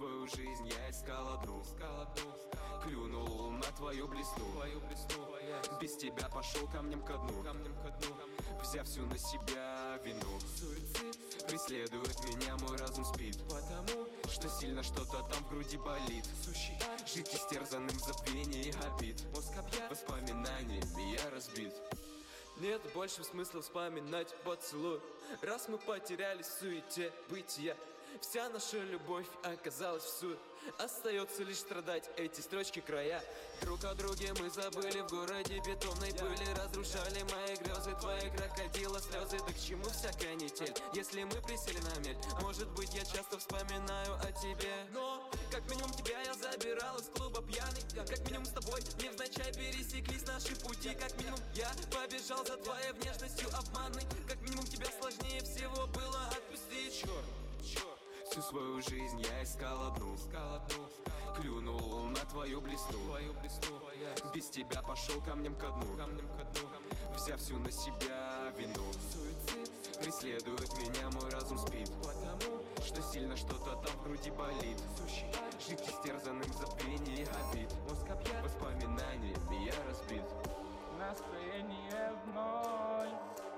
Свою жизнь я искал одну, Клюнул на твою блесну, Без тебя пошел камнем ко дну, Взяв всю на себя вину. Суицид преследует меня, мой разум спит. Потому что сильно что-то там в груди болит. Жить истерзанным в забвении обид. Мозг объят воспоминаниями, я разбит. Нет больше смысла вспоминать поцелуй. Раз мы потерялись в суете бытия Вся наша любовь оказалась в суд. Остается лишь страдать эти строчки края. Друг о друге мы забыли в городе бетонной пыли. Разрушали мои грезы, твои крокодила слезы. Да к чему всякая нетель, если мы присели на мель Может быть я часто вспоминаю о тебе. Но, как минимум тебя я забирал из клуба пьяный Как минимум с тобой невзначай пересеклись наши пути. Как минимум я побежал за твоей внешностью обманной. Как минимум тебя сложнее всего было отпустить. Черт Всю свою жизнь я искал одну, искал одну. Клюнул на твою блесну. Без тебя пошел камнем ко дну, камнем ко дну. Взяв всю на себя вину. Суицид. Преследует меня, мой разум спит. Потому что сильно что-то там в груди болит. Жить истерзанным забвение обид Мозг объят. Воспоминаниями, я разбит. Настроение в ноль.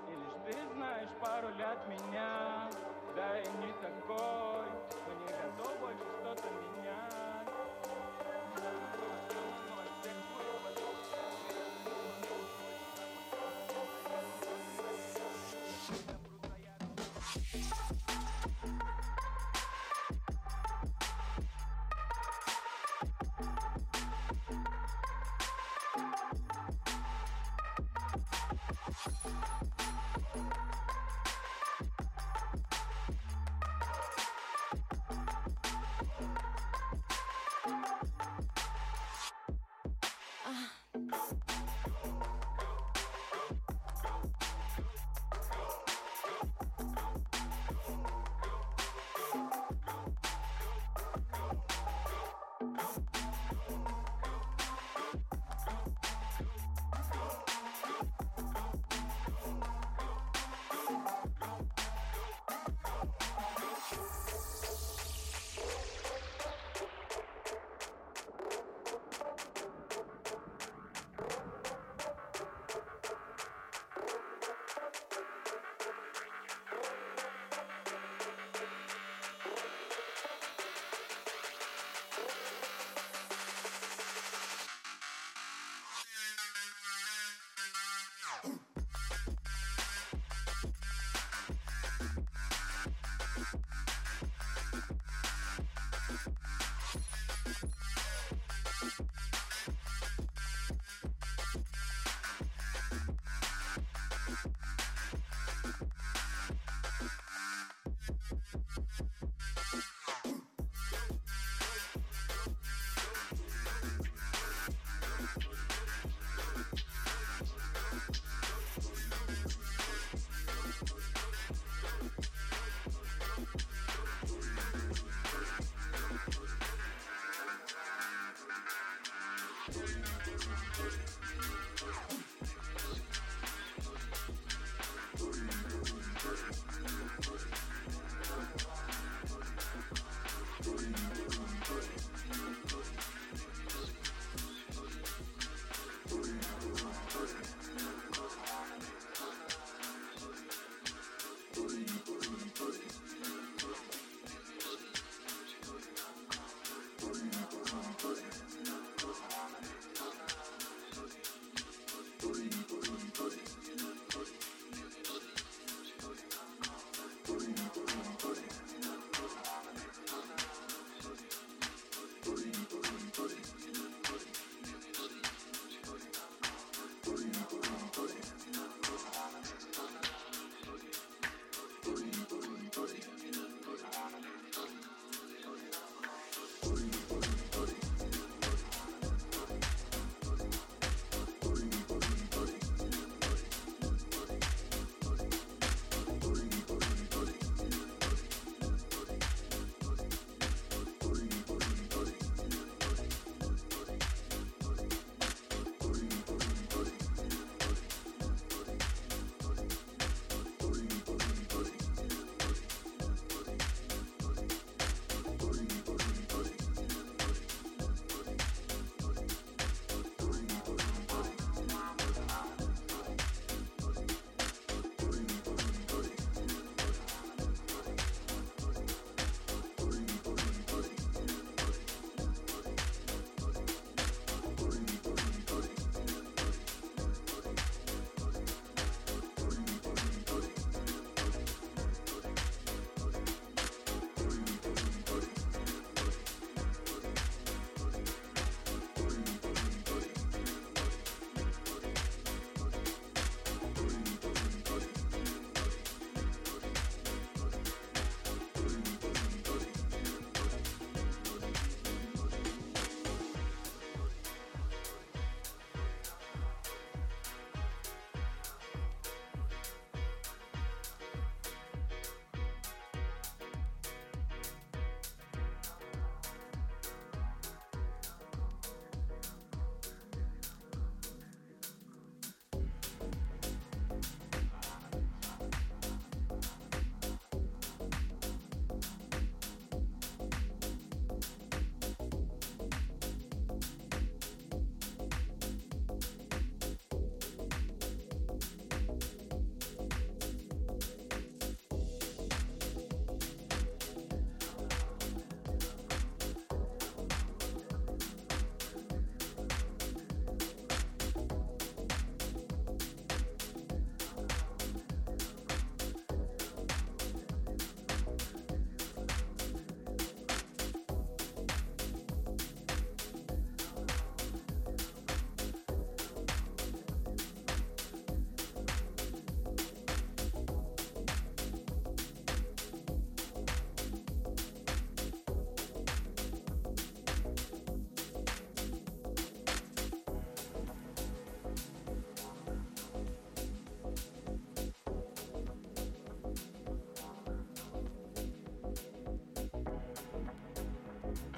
И лишь ты знаешь пароль от меня Да и не такой Но не готов больше что-то менять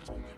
Only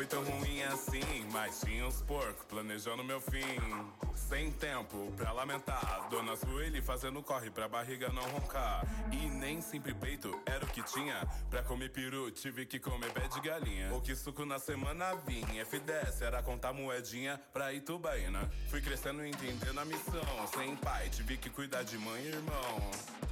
foi tão ruim assim, mas tinha os porcos planejando meu fim. Sem tempo pra lamentar, Dona Sueli fazendo corre pra barriga não roncar. E nem sempre peito era o que tinha. Pra comer peru, tive que comer pé de galinha. O que suco na semana vinha, F10 era contar moedinha pra Itubaína. Fui crescendo e entendendo a missão. Sem pai, tive que cuidar de mãe e irmão.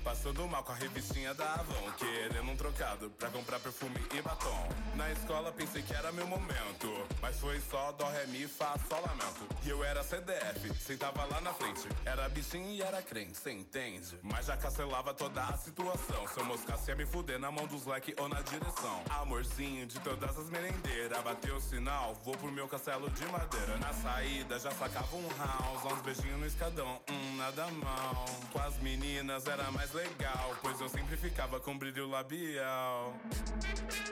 Passando mal com a revistinha da Avon, querendo um trocado pra comprar perfume e batom. Na escola pensei que era meu momento, mas foi só dó, ré, mi, fá, sol, lamento. E eu era CDF, sentava lá na frente. Era bichinho e era crente, cê entende? Mas já cancelava toda a situação. Se eu moscasse ia me fuder na mão dos leque ou na direção. Amorzinho de todas as merendeiras, bateu o sinal, vou pro meu castelo de madeira. Na saída já sacava um house, uns beijinhos no escadão, hum, nada mal. Com as meninas era mais legal, pois eu sempre ficava com brilho labial.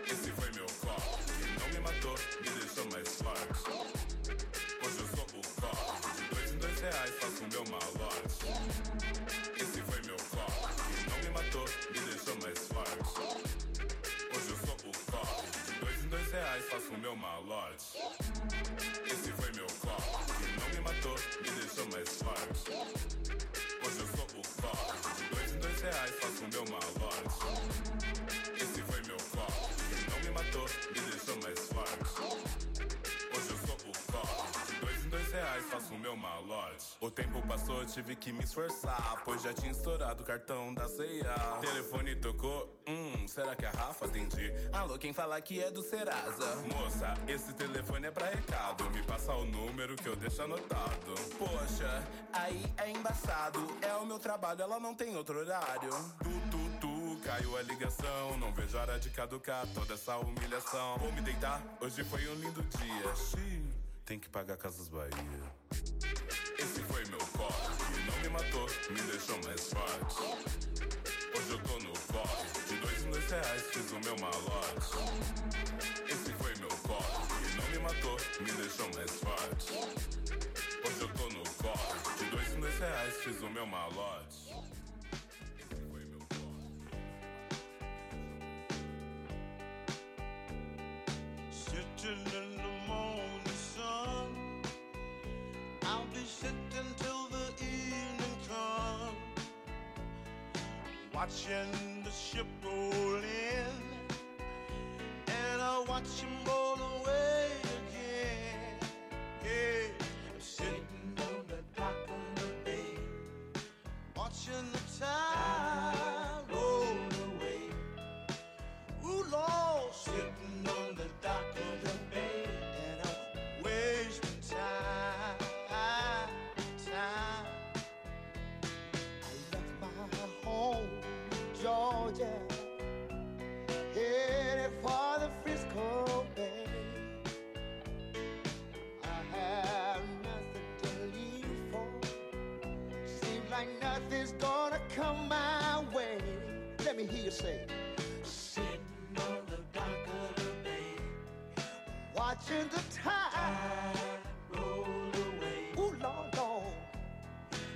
Esse foi meu que não me matou, me deixou mais forte. Hoje eu sou o copo, de dois em dois reais faço o meu malote. Esse foi meu que não me matou, me deixou mais forte. Hoje eu sou o copo, de dois em dois reais faço o meu malote. Esse faço o meu malote. Esse foi meu copo, não me matou, me deixou mais forte. Hoje eu sou o copo, de dois em dois reais faço o meu malote. O tempo passou, tive que me esforçar, pois já tinha estourado o cartão da ceia. Telefone tocou, hum, será que a Rafa atendi? Alô, quem fala que é do Serasa? Moça, esse telefone é pra recado, me passa o número que eu deixo anotado. Poxa, aí é embaçado, é o meu trabalho, ela não tem outro horário. Tu, tu, caiu a ligação, não vejo hora de caducar toda essa humilhação. Vou me deitar, hoje foi um lindo dia. Xiii, tem que pagar Casas Bahia. Corre, não me matou, me deixou mais forte. Hoje eu tô no corre, de dois em dois reais fiz o meu malote. Esse foi meu corre, não me matou, me deixou mais forte. Hoje eu tô no corre, de dois em dois reais fiz o meu malote. Sitting in the morning sun. I'll be sitting till the Watching the ship roll in. And I watch him roll away again. Yeah, I'm sitting on the dock of the bay. Watching the tide roll away. Ooh, Lord, sitting on the dock of the bay, Georgia, headed for the Frisco Bay. I have nothing to leave for. Seems like nothing's gonna come my way. Let me hear you say. Sitting on the dock of the bay, watching the tide roll away. Ooh, Lord, Lord.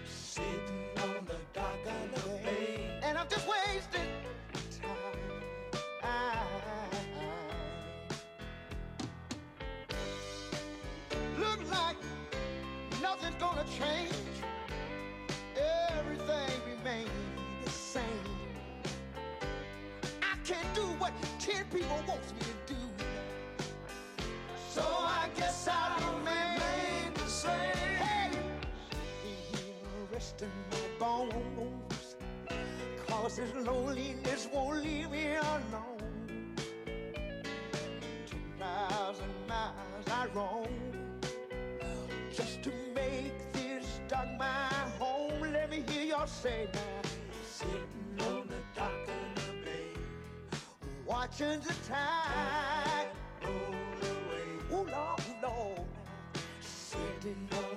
Sitting on the dock of the bay, and I'm just wasting gonna change. Everything remains the same. I can't do what ten people wants me to do. So I guess I'll remain the same. Hey, here resting my bones. Cause this loneliness won't leave me alone. Two thousand miles I roam just to make this dock my home. Let me hear y'all say now. Sitting on the dock of the bay, watching the tide roll away. Ooh, Lord, Lord. Sitting on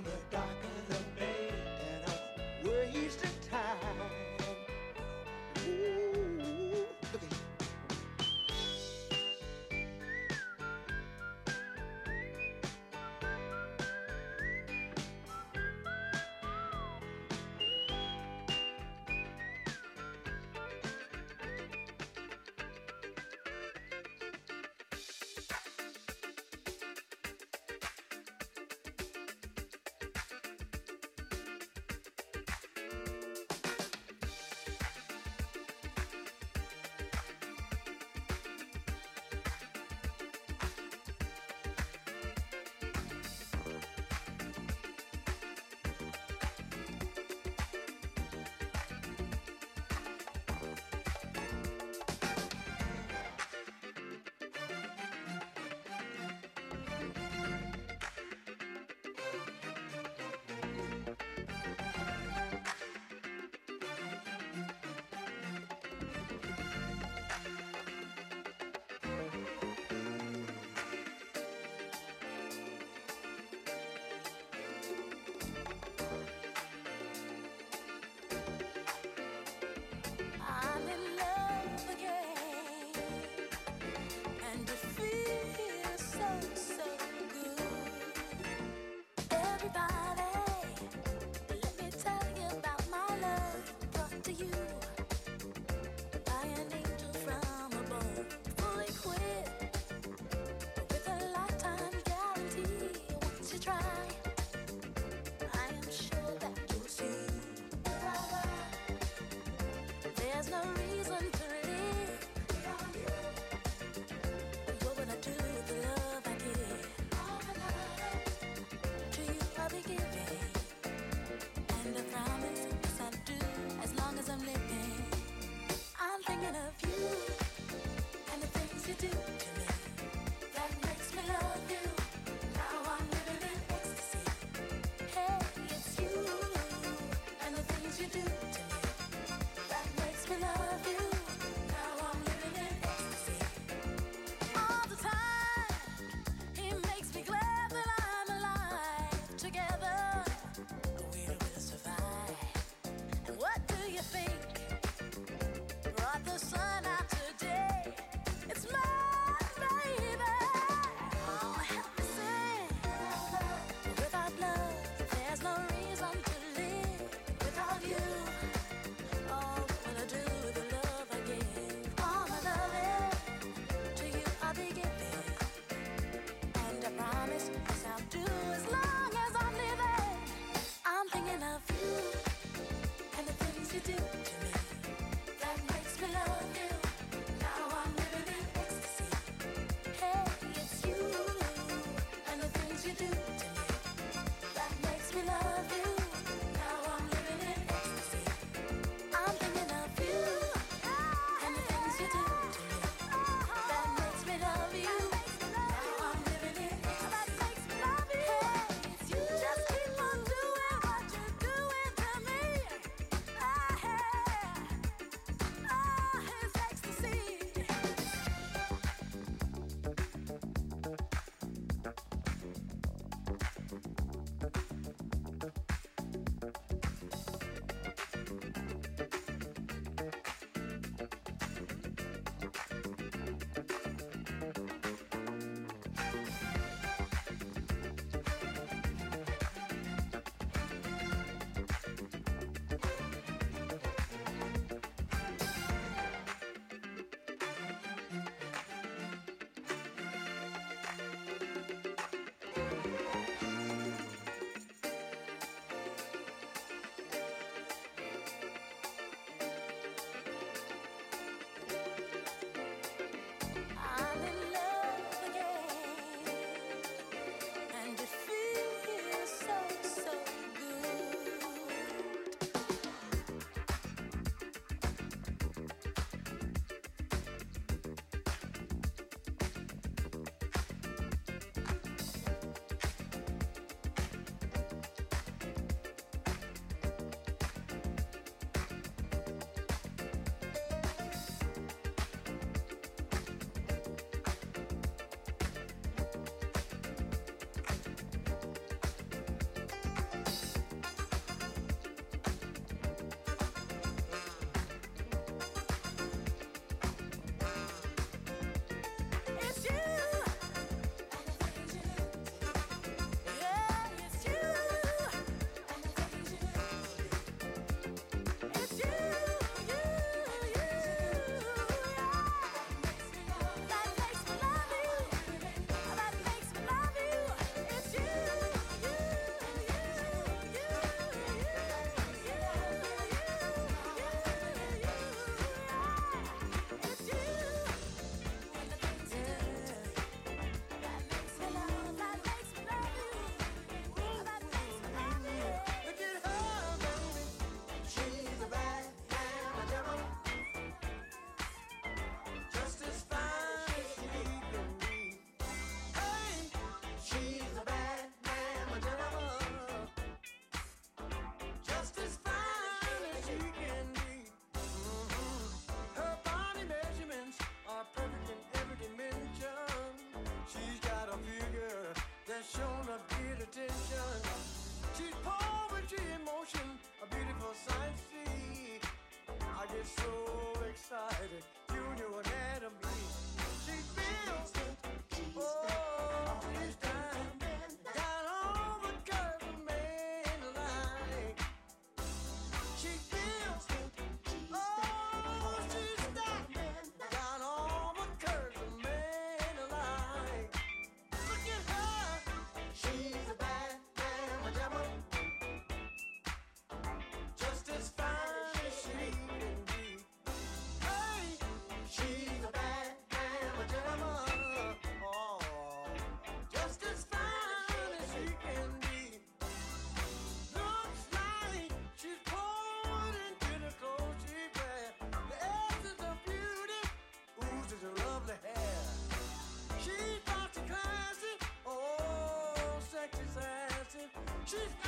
Chief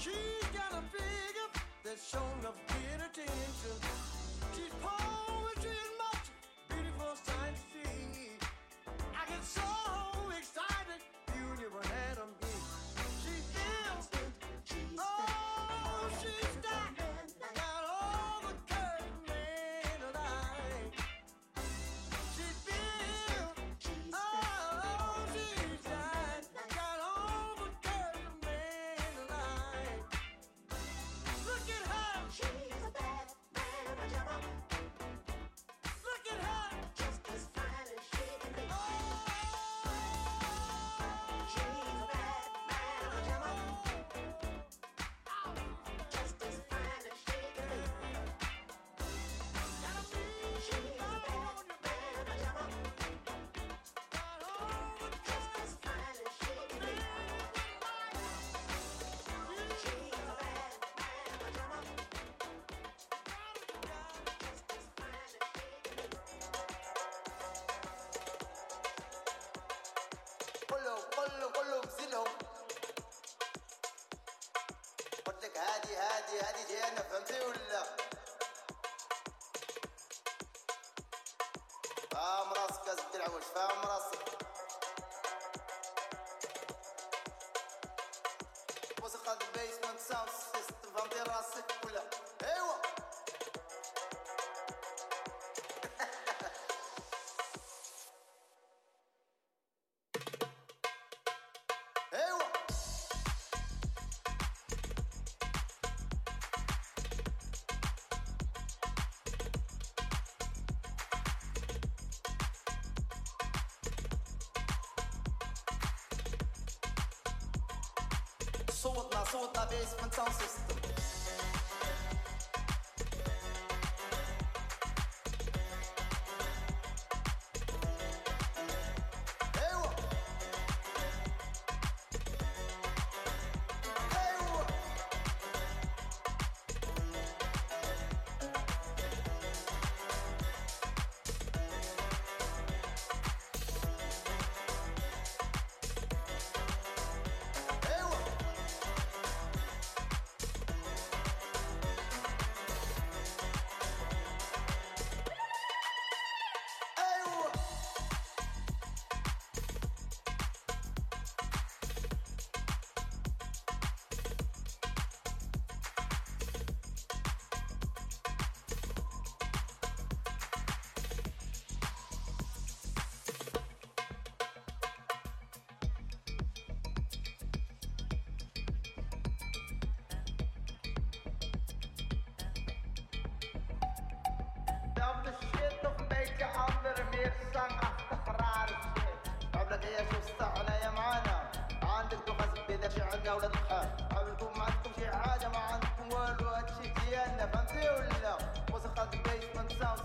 She's got a figure that's shown up good attention. She's part هادي هادي ديالنا فهمتي ولا؟ فاهم راسك ازبد العوج فاهم راسك. موسيقى البيسمنت ساوند سيستم فهمتي راسك ولا؟ basement sound system. صحنا يا معانا. عندكم خصم بذا شي عندنا ولا تخاف عملكم ما عندكم شي حاجة ما عندكم والو. هادشي ديالنا فهمتي ولا وسخ البيت ما نساوش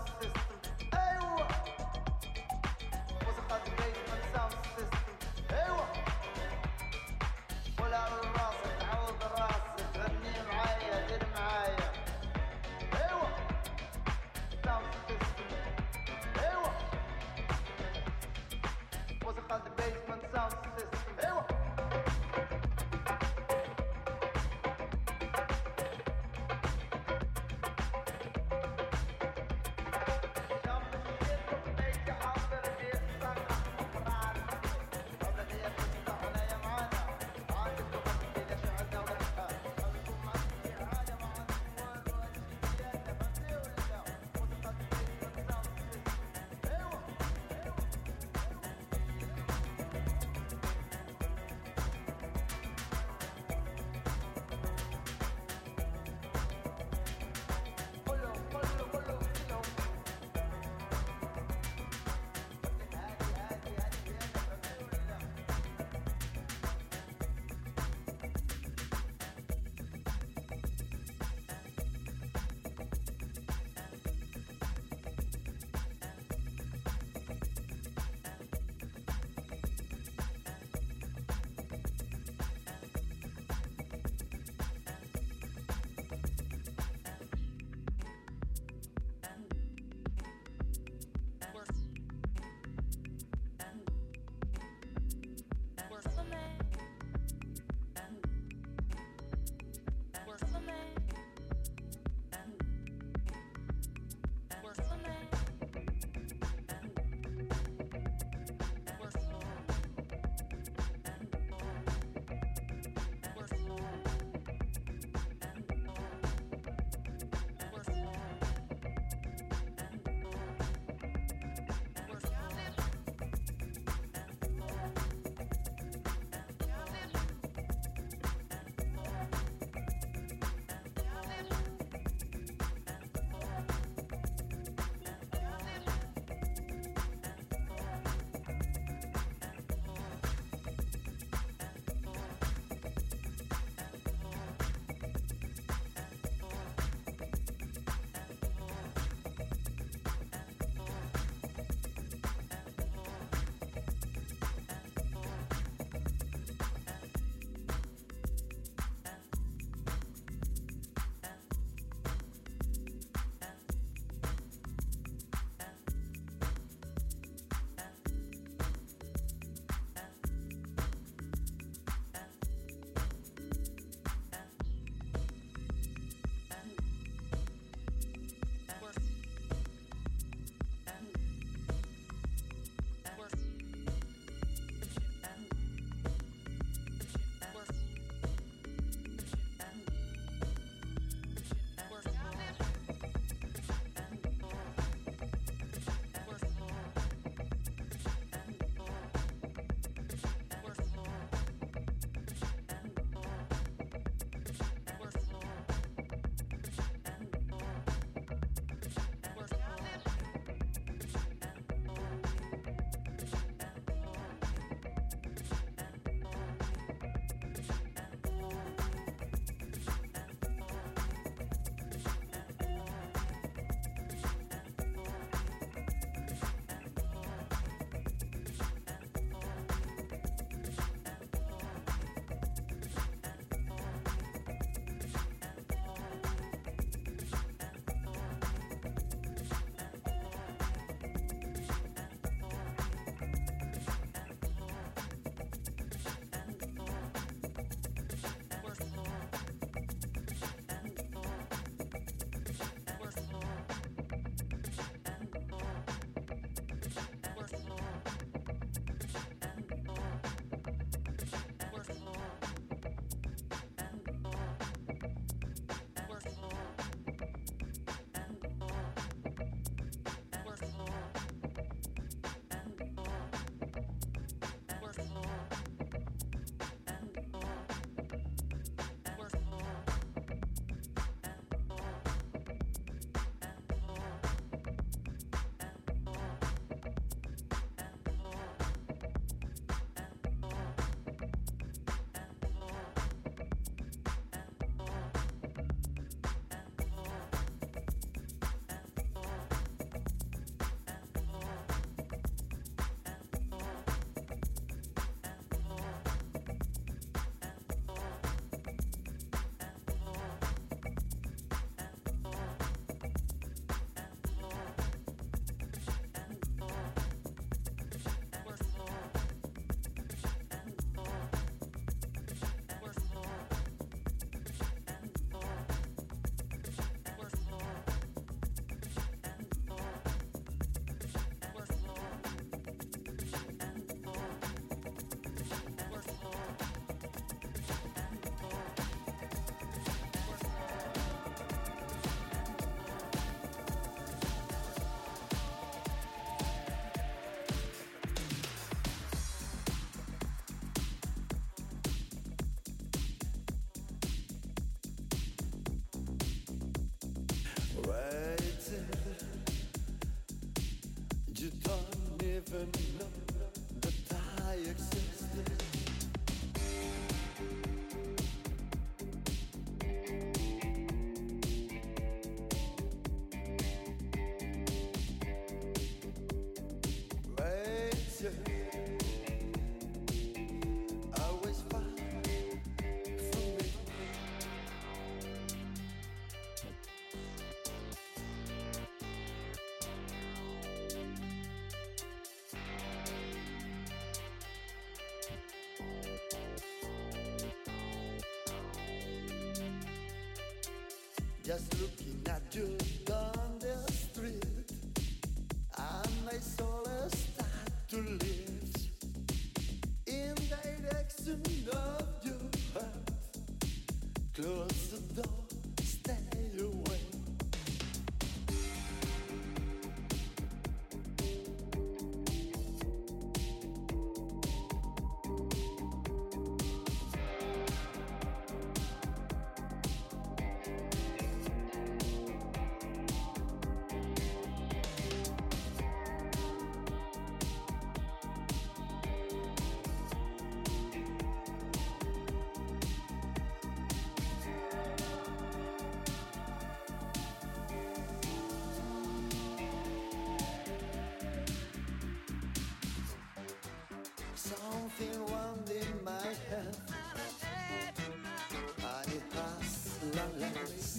heaven Just looking at you love.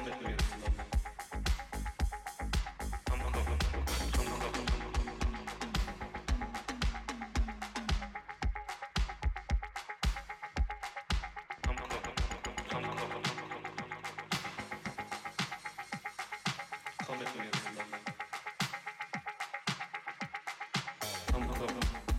Come with me, come with me.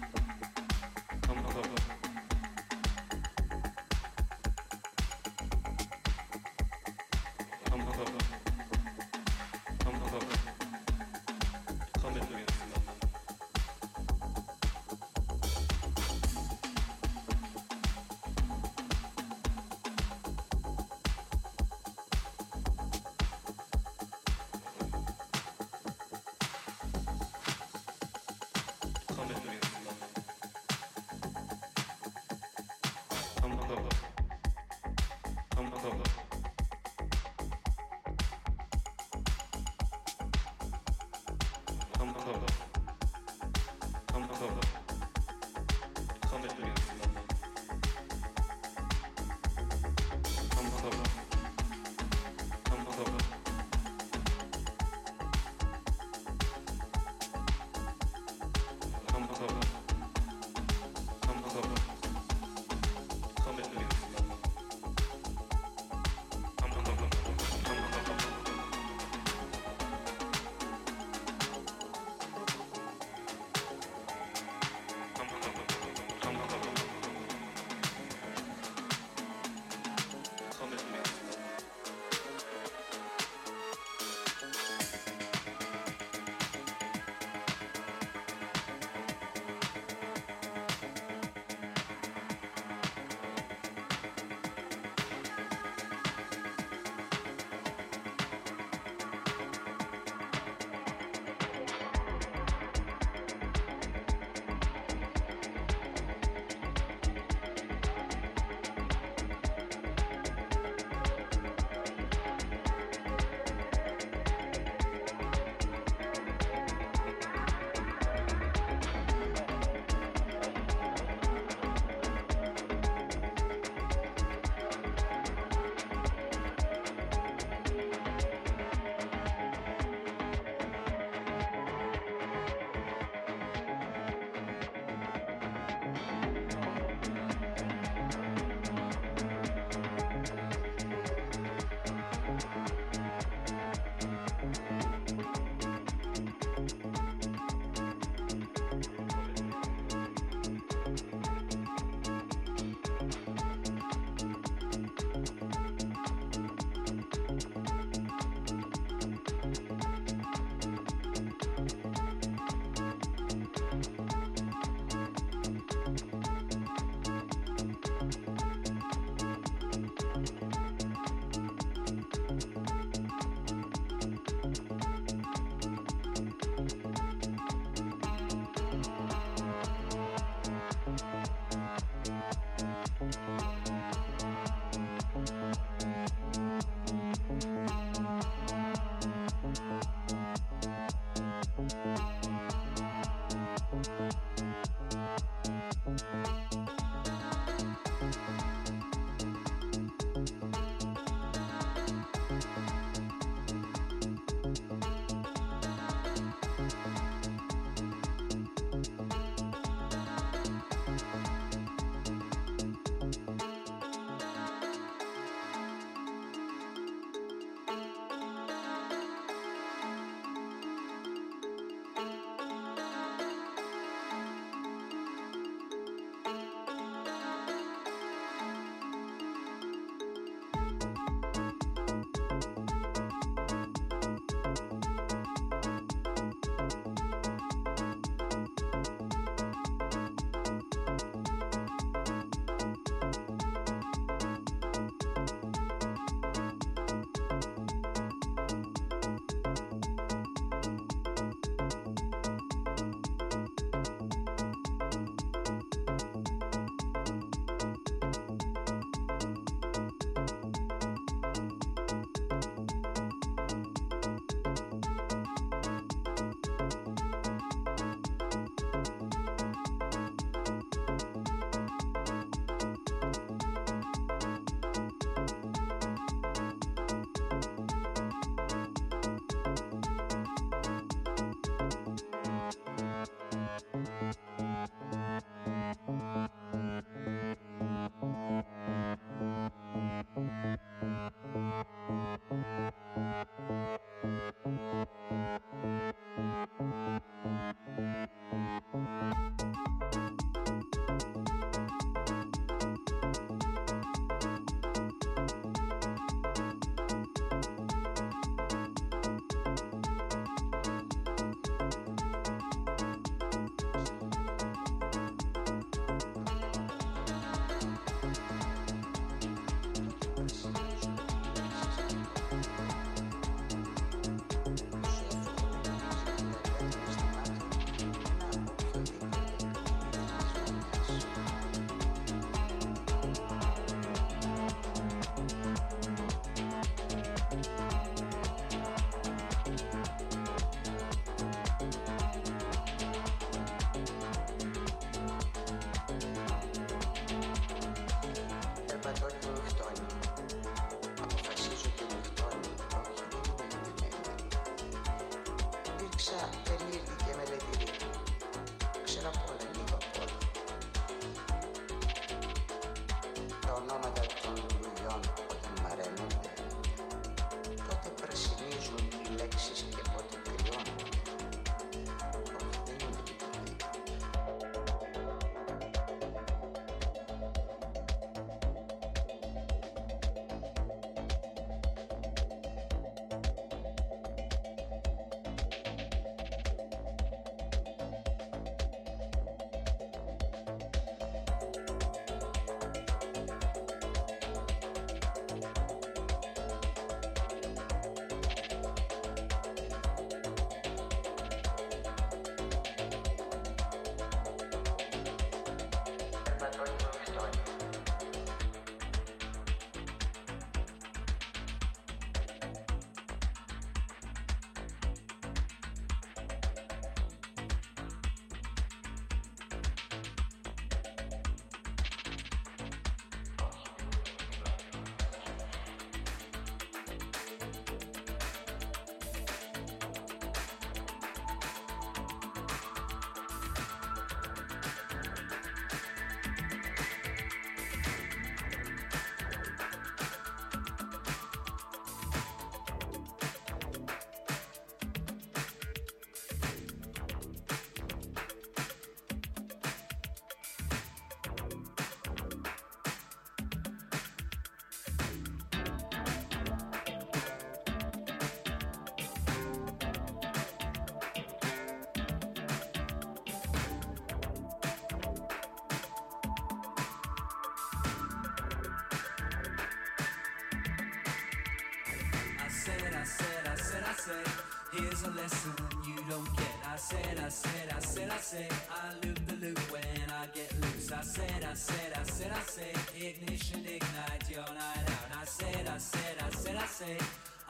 said, I said, I said, I said, here's a lesson you don't get. I said, I said, I said, I said, I loop the loop when I get loose. I said, I said, I said, I said, ignition ignite your night out. I said, I said, I said, I said,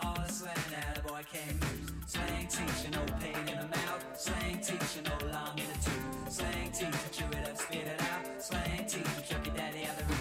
all the slang that a boy can't lose. Slang teacher, no pain in the mouth. Slang teacher, no long in the tooth. Slang teacher, chew it up, spit it out. Slang teacher, chuck your daddy out the roof.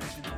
decision.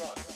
Rock.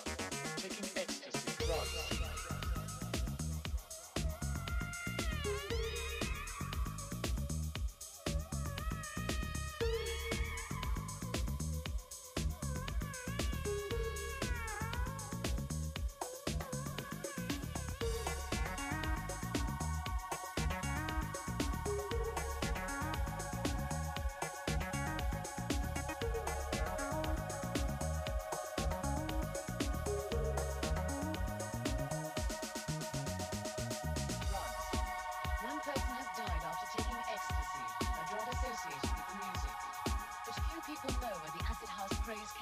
take a low at the acid house craze.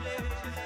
Brasileiros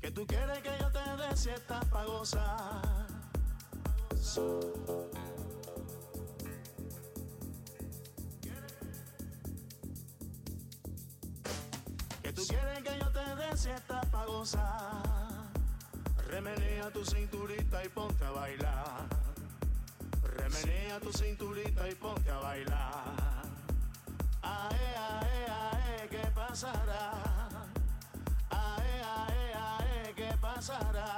Que tú quieres que yo te dé siesta pa' cinturita y ponte a bailar. Remenea tu cinturita y ponte a bailar. Ae, ae, ae, ¿qué pasará? Ae, ae, ae, ¿qué pasará?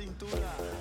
cintura.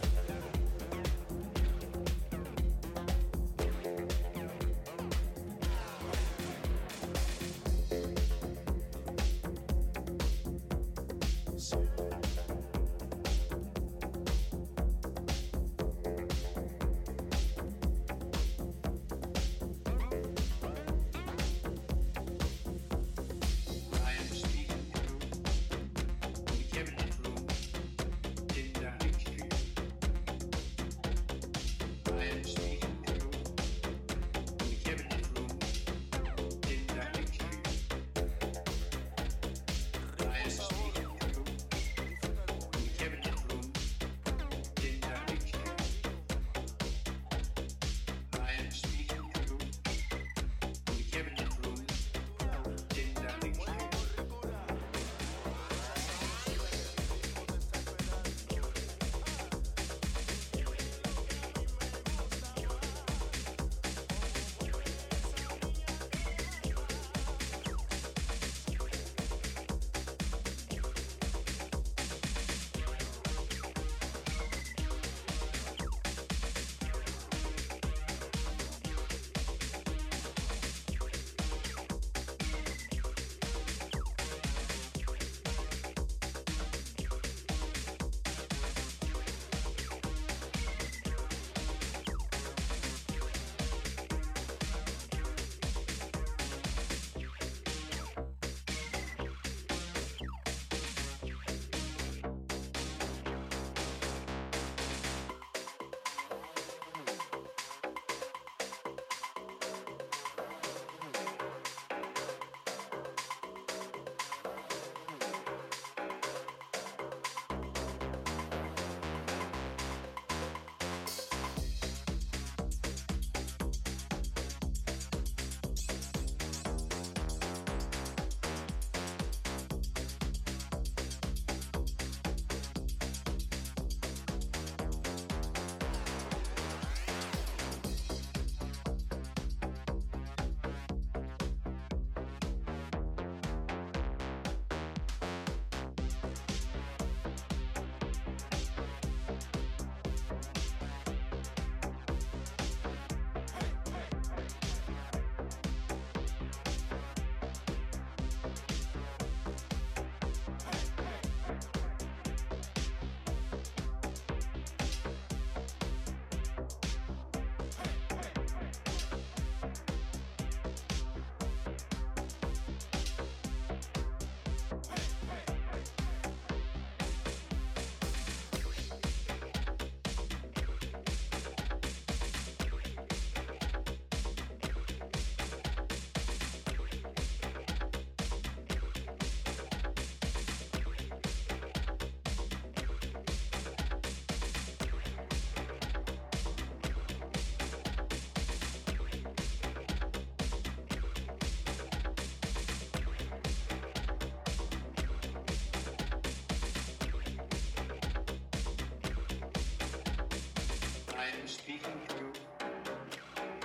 Speaking to you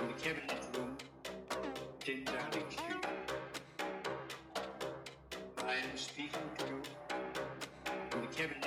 the cabinet room, 10 Downing Street. I am speaking to you the cabinet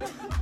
Ha ha ha!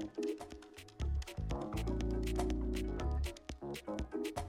Thank you.